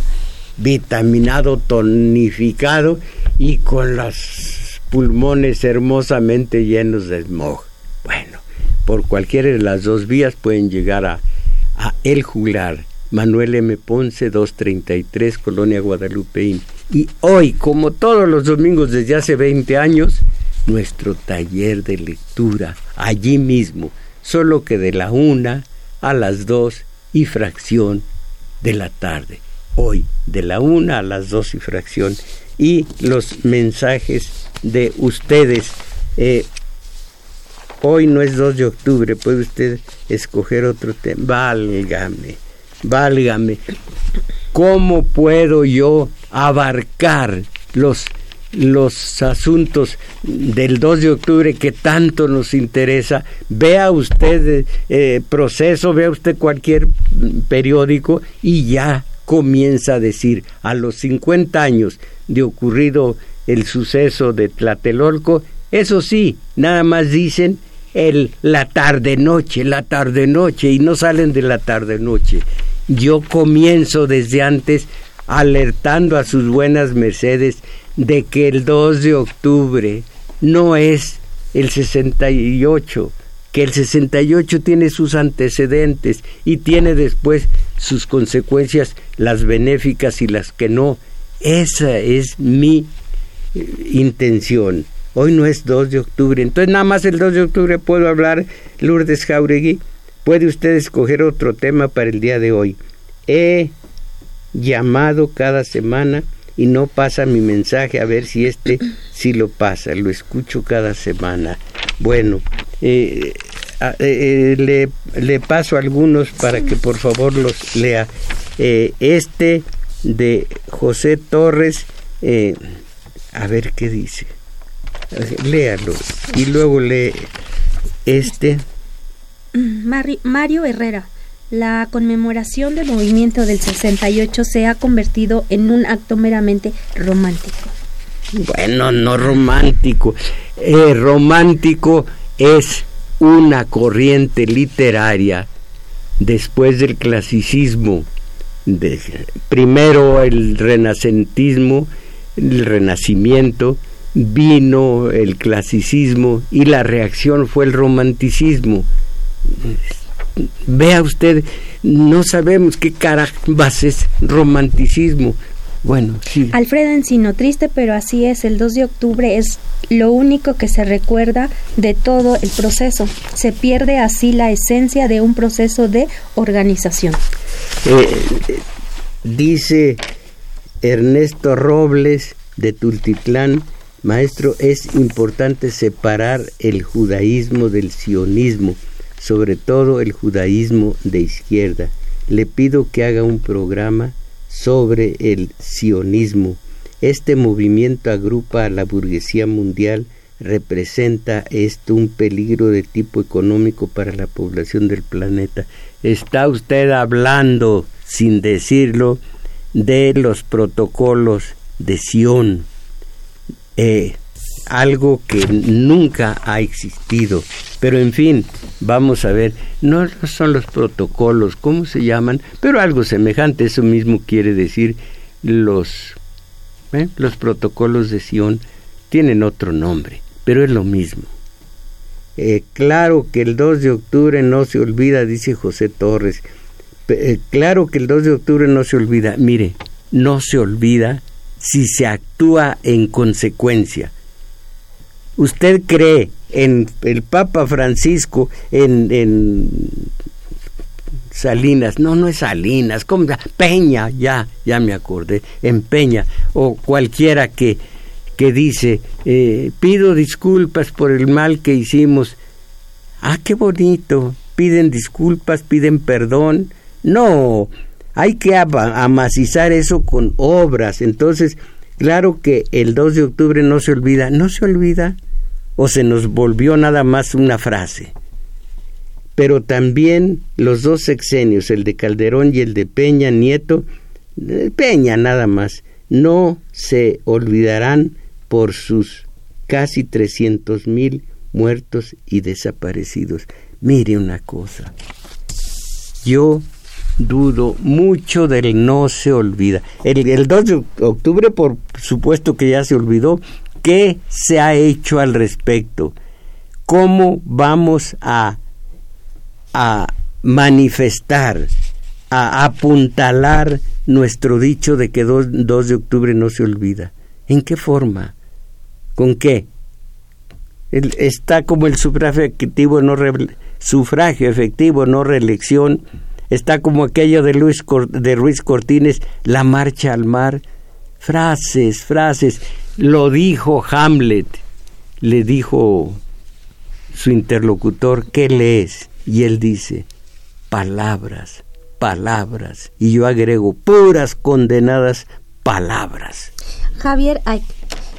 vitaminado, tonificado y con los pulmones hermosamente llenos de smog. Bueno, por cualquiera de las dos vías pueden llegar a, a El Juglar, Manuel M. Ponce 233, Colonia Guadalupeín. Y hoy, como todos los domingos desde hace 20 años, nuestro taller de lectura allí mismo, solo que de la una a las dos y fracción de la tarde. Hoy, de la una a las dos y fracción. Y los mensajes de ustedes. Eh, hoy no es 2 de octubre, puede usted escoger otro tema. Válgame, válgame. ¿Cómo puedo yo abarcar los los asuntos del 2 de octubre que tanto nos interesa, vea usted eh, proceso, vea usted cualquier periódico y ya comienza a decir a los 50 años de ocurrido el suceso de Tlatelolco, eso sí, nada más dicen el la tarde noche, la tarde noche y no salen de la tarde noche. Yo comienzo desde antes alertando a sus buenas mercedes de que el 2 de octubre no es el 68, que el 68 tiene sus antecedentes y tiene después sus consecuencias, las benéficas y las que no. Esa es mi eh, intención. Hoy no es 2 de octubre, entonces nada más el 2 de octubre puedo hablar, Lourdes Jauregui. Puede usted escoger otro tema para el día de hoy. He llamado cada semana y no pasa mi mensaje, a ver si este sí lo pasa, lo escucho cada semana. Bueno, eh, eh, le, le, paso algunos para que por favor los lea. Eh, este de José Torres, a ver qué dice. Léalo y luego lee este. Mario Herrera. La conmemoración del movimiento del 68 se ha convertido en un acto meramente romántico. Bueno, no romántico. Eh, romántico es una corriente literaria después del clasicismo, primero el renacentismo, el renacimiento, vino el clasicismo y la reacción fue el romanticismo vea usted, no sabemos qué carambas es romanticismo. Bueno, sí. Alfredo Encino, triste, pero así es, el 2 de octubre es lo único que se recuerda de todo el proceso. Se pierde así la esencia de un proceso de organización. Eh, dice Ernesto Robles de Tultitlán, maestro, es importante separar el judaísmo del sionismo sobre todo el judaísmo de izquierda. Le pido que haga un programa sobre el sionismo. Este movimiento agrupa a la burguesía mundial, representa esto un peligro de tipo económico para la población del planeta. Está usted hablando, sin decirlo, de los protocolos de Sion. Eh, algo que nunca ha existido. Pero en fin, vamos a ver, no son los protocolos, ¿cómo se llaman? Pero algo semejante, eso mismo quiere decir los, ¿eh? los protocolos de Sion tienen otro nombre, pero es lo mismo. Eh, claro que el 2 de octubre no se olvida, dice José Torres. Eh, claro que el 2 de octubre no se olvida. Mire, no se olvida si se actúa en consecuencia. ¿Usted cree en el Papa Francisco, en, Salinas? No, no es Salinas, ¿cómo? Peña, ya, ya me acordé, en Peña, o cualquiera que, que dice, eh, pido disculpas por el mal que hicimos. Ah, qué bonito, piden disculpas, piden perdón. No, hay que amacizar eso con obras. Entonces, claro que el 2 de octubre no se olvida, no se olvida o se nos volvió nada más una frase. Pero también los dos sexenios, el de Calderón y el de Peña Nieto, Peña nada más, no se olvidarán por sus casi trescientos mil muertos y desaparecidos. Mire una cosa, yo dudo mucho del no se olvida. El, el 2 de octubre, por supuesto que ya se olvidó, ¿Qué se ha hecho al respecto? ¿Cómo vamos a, a manifestar, a apuntalar nuestro dicho de que 2, de octubre no se olvida? ¿En qué forma? ¿Con qué? está como el sufragio efectivo no sufragio efectivo no reelección está como aquello de Luis de Ruiz Cortines la marcha al mar frases frases lo dijo Hamlet le dijo su interlocutor qué lees y él dice palabras palabras y yo agrego puras condenadas palabras Javier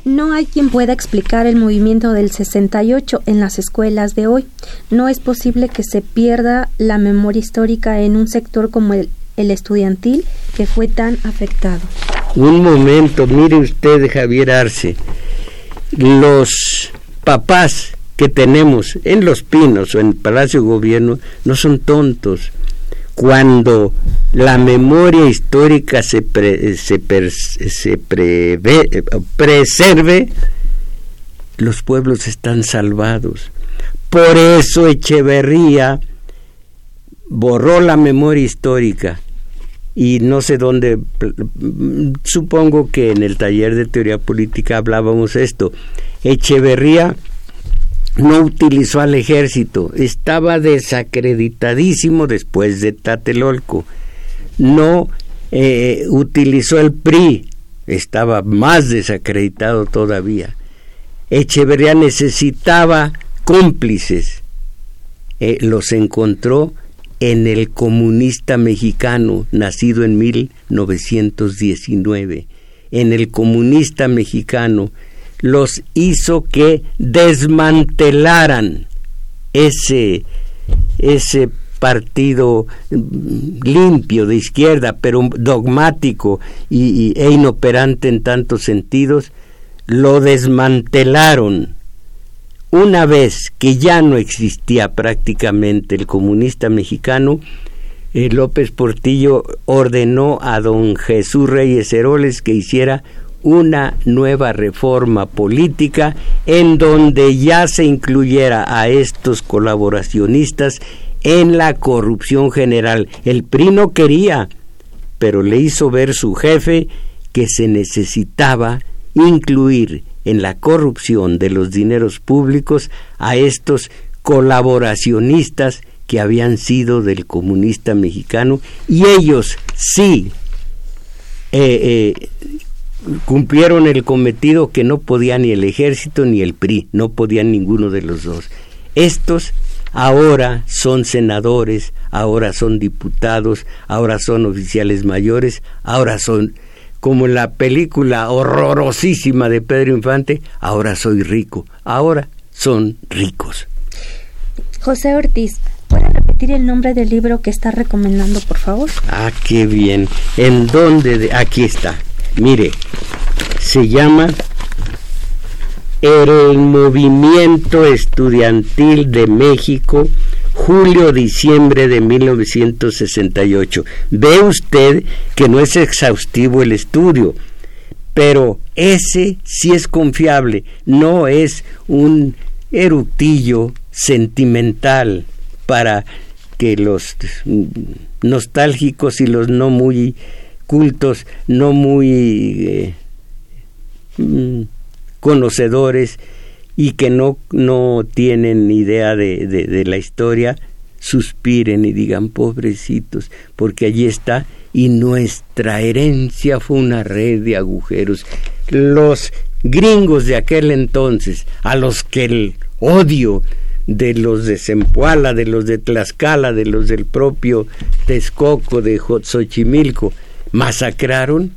no hay quien pueda explicar el movimiento del 68 en las escuelas de hoy. No es posible que se pierda la memoria histórica en un sector como el, estudiantil que fue tan afectado. Un momento, mire usted, Javier Arce. Los papás que tenemos en Los Pinos o en Palacio Gobierno no son tontos cuando la memoria histórica se, se, se preserve, los pueblos están salvados. Por eso Echeverría borró la memoria histórica y no sé dónde, supongo que en el taller de teoría política hablábamos esto. Echeverría no utilizó al ejército, estaba desacreditadísimo después de Tatelolco, no eh, utilizó el PRI, estaba más desacreditado todavía. Echeverría necesitaba cómplices, eh, los encontró en el comunista mexicano, nacido en 1919, en el comunista mexicano, los hizo que desmantelaran ese, ese partido limpio de izquierda, pero dogmático y, e inoperante en tantos sentidos, lo desmantelaron. Una vez que ya no existía prácticamente el comunista mexicano, eh, López Portillo ordenó a don Jesús Reyes Heroles que hiciera una nueva reforma política en donde ya se incluyera a estos colaboracionistas en la corrupción general. El PRI no quería, pero le hizo ver su jefe que se necesitaba incluir en la corrupción de los dineros públicos a estos colaboracionistas que habían sido del comunista mexicano y ellos sí eh, eh, cumplieron el cometido que no podía ni el ejército ni el PRI, no podían ninguno de los dos. Estos ahora son senadores, ahora son diputados, ahora son oficiales mayores, ahora son, como la película horrorosísima de Pedro Infante, ahora soy rico, ahora son ricos. José Ortiz, ¿puede repetir el nombre del libro que está recomendando, por favor? Ah, qué bien. ¿En dónde? Aquí está. Mire, se llama el movimiento estudiantil de México julio-diciembre de 1968. Ve usted que no es exhaustivo el estudio, pero ese sí es confiable, no es un eructillo sentimental para que los nostálgicos y los no muy cultos, no muy eh, mm, conocedores y que no, no tienen idea de, de, la historia, suspiren y digan pobrecitos, porque allí está y nuestra herencia fue una red de agujeros. Los gringos de aquel entonces, a los que el odio de los de Zempoala, de los de Tlaxcala, de los del propio Texcoco, de Xochimilco, masacraron,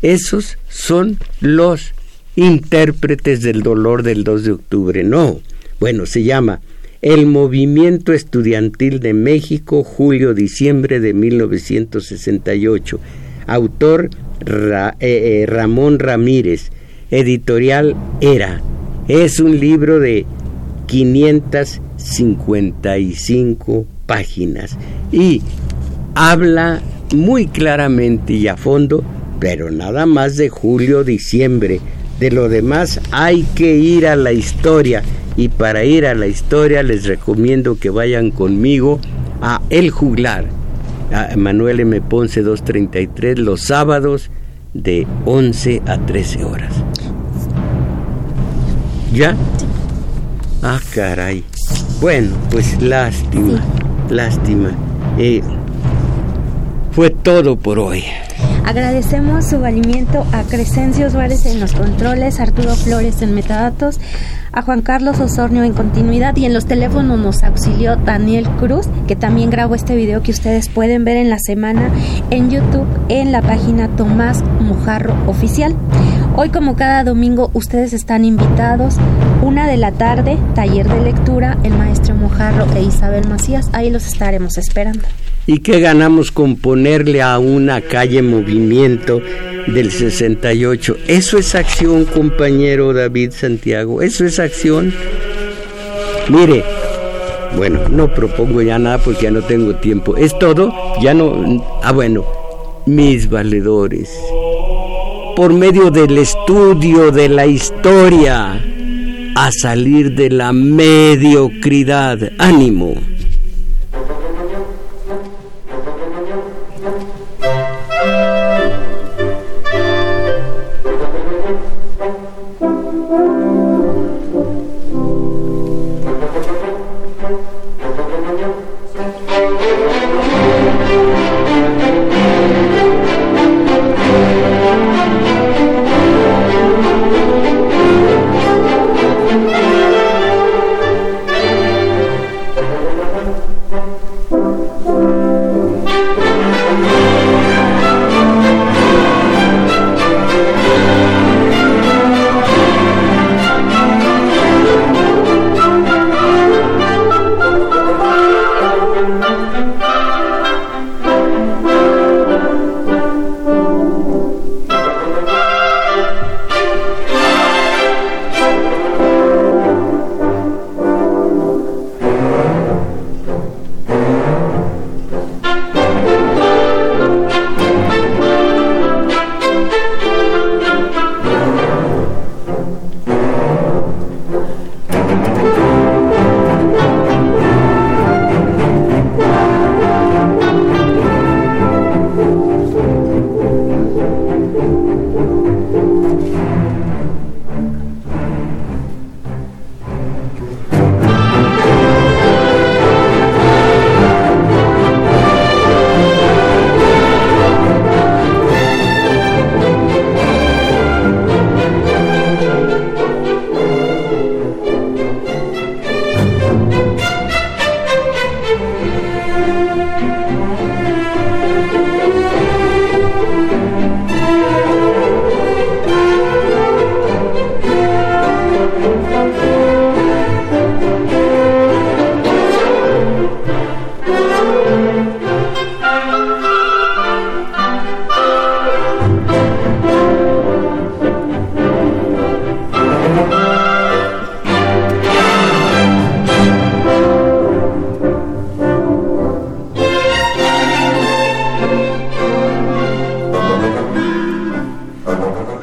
esos son los intérpretes del dolor del 2 de octubre. No, bueno, se llama El Movimiento Estudiantil de México, julio-diciembre de 1968. Autor eh, eh, Ramón Ramírez. Editorial Era. Es un libro de 555 páginas y habla muy claramente y a fondo, pero nada más de julio, diciembre. De lo demás hay que ir a la historia y para ir a la historia les recomiendo que vayan conmigo a El Juglar, a Manuel M. Ponce 233 los sábados de 11 a 13 horas. ¿Ya? Ah, caray. Bueno, pues lástima, lástima. Eh, fue todo por hoy. Agradecemos su valimiento a Crescencio Suárez en los controles, Arturo Flores en metadatos, a Juan Carlos Osornio en continuidad y en los teléfonos nos auxilió Daniel Cruz, que también grabó este video que ustedes pueden ver en la semana en YouTube en la página Tomás Mojarro Oficial. Hoy como cada domingo ustedes están invitados, una de la tarde, taller de lectura, el maestro Mojarro e Isabel Macías, ahí los estaremos esperando. ¿Y qué ganamos con ponerle a una calle movimiento del 68? Eso es acción, compañero David Santiago. Eso es acción. Mire, bueno, no propongo ya nada porque ya no tengo tiempo. Es todo, ya no... Ah, bueno, mis valedores. Por medio del estudio de la historia, a salir de la mediocridad. Ánimo.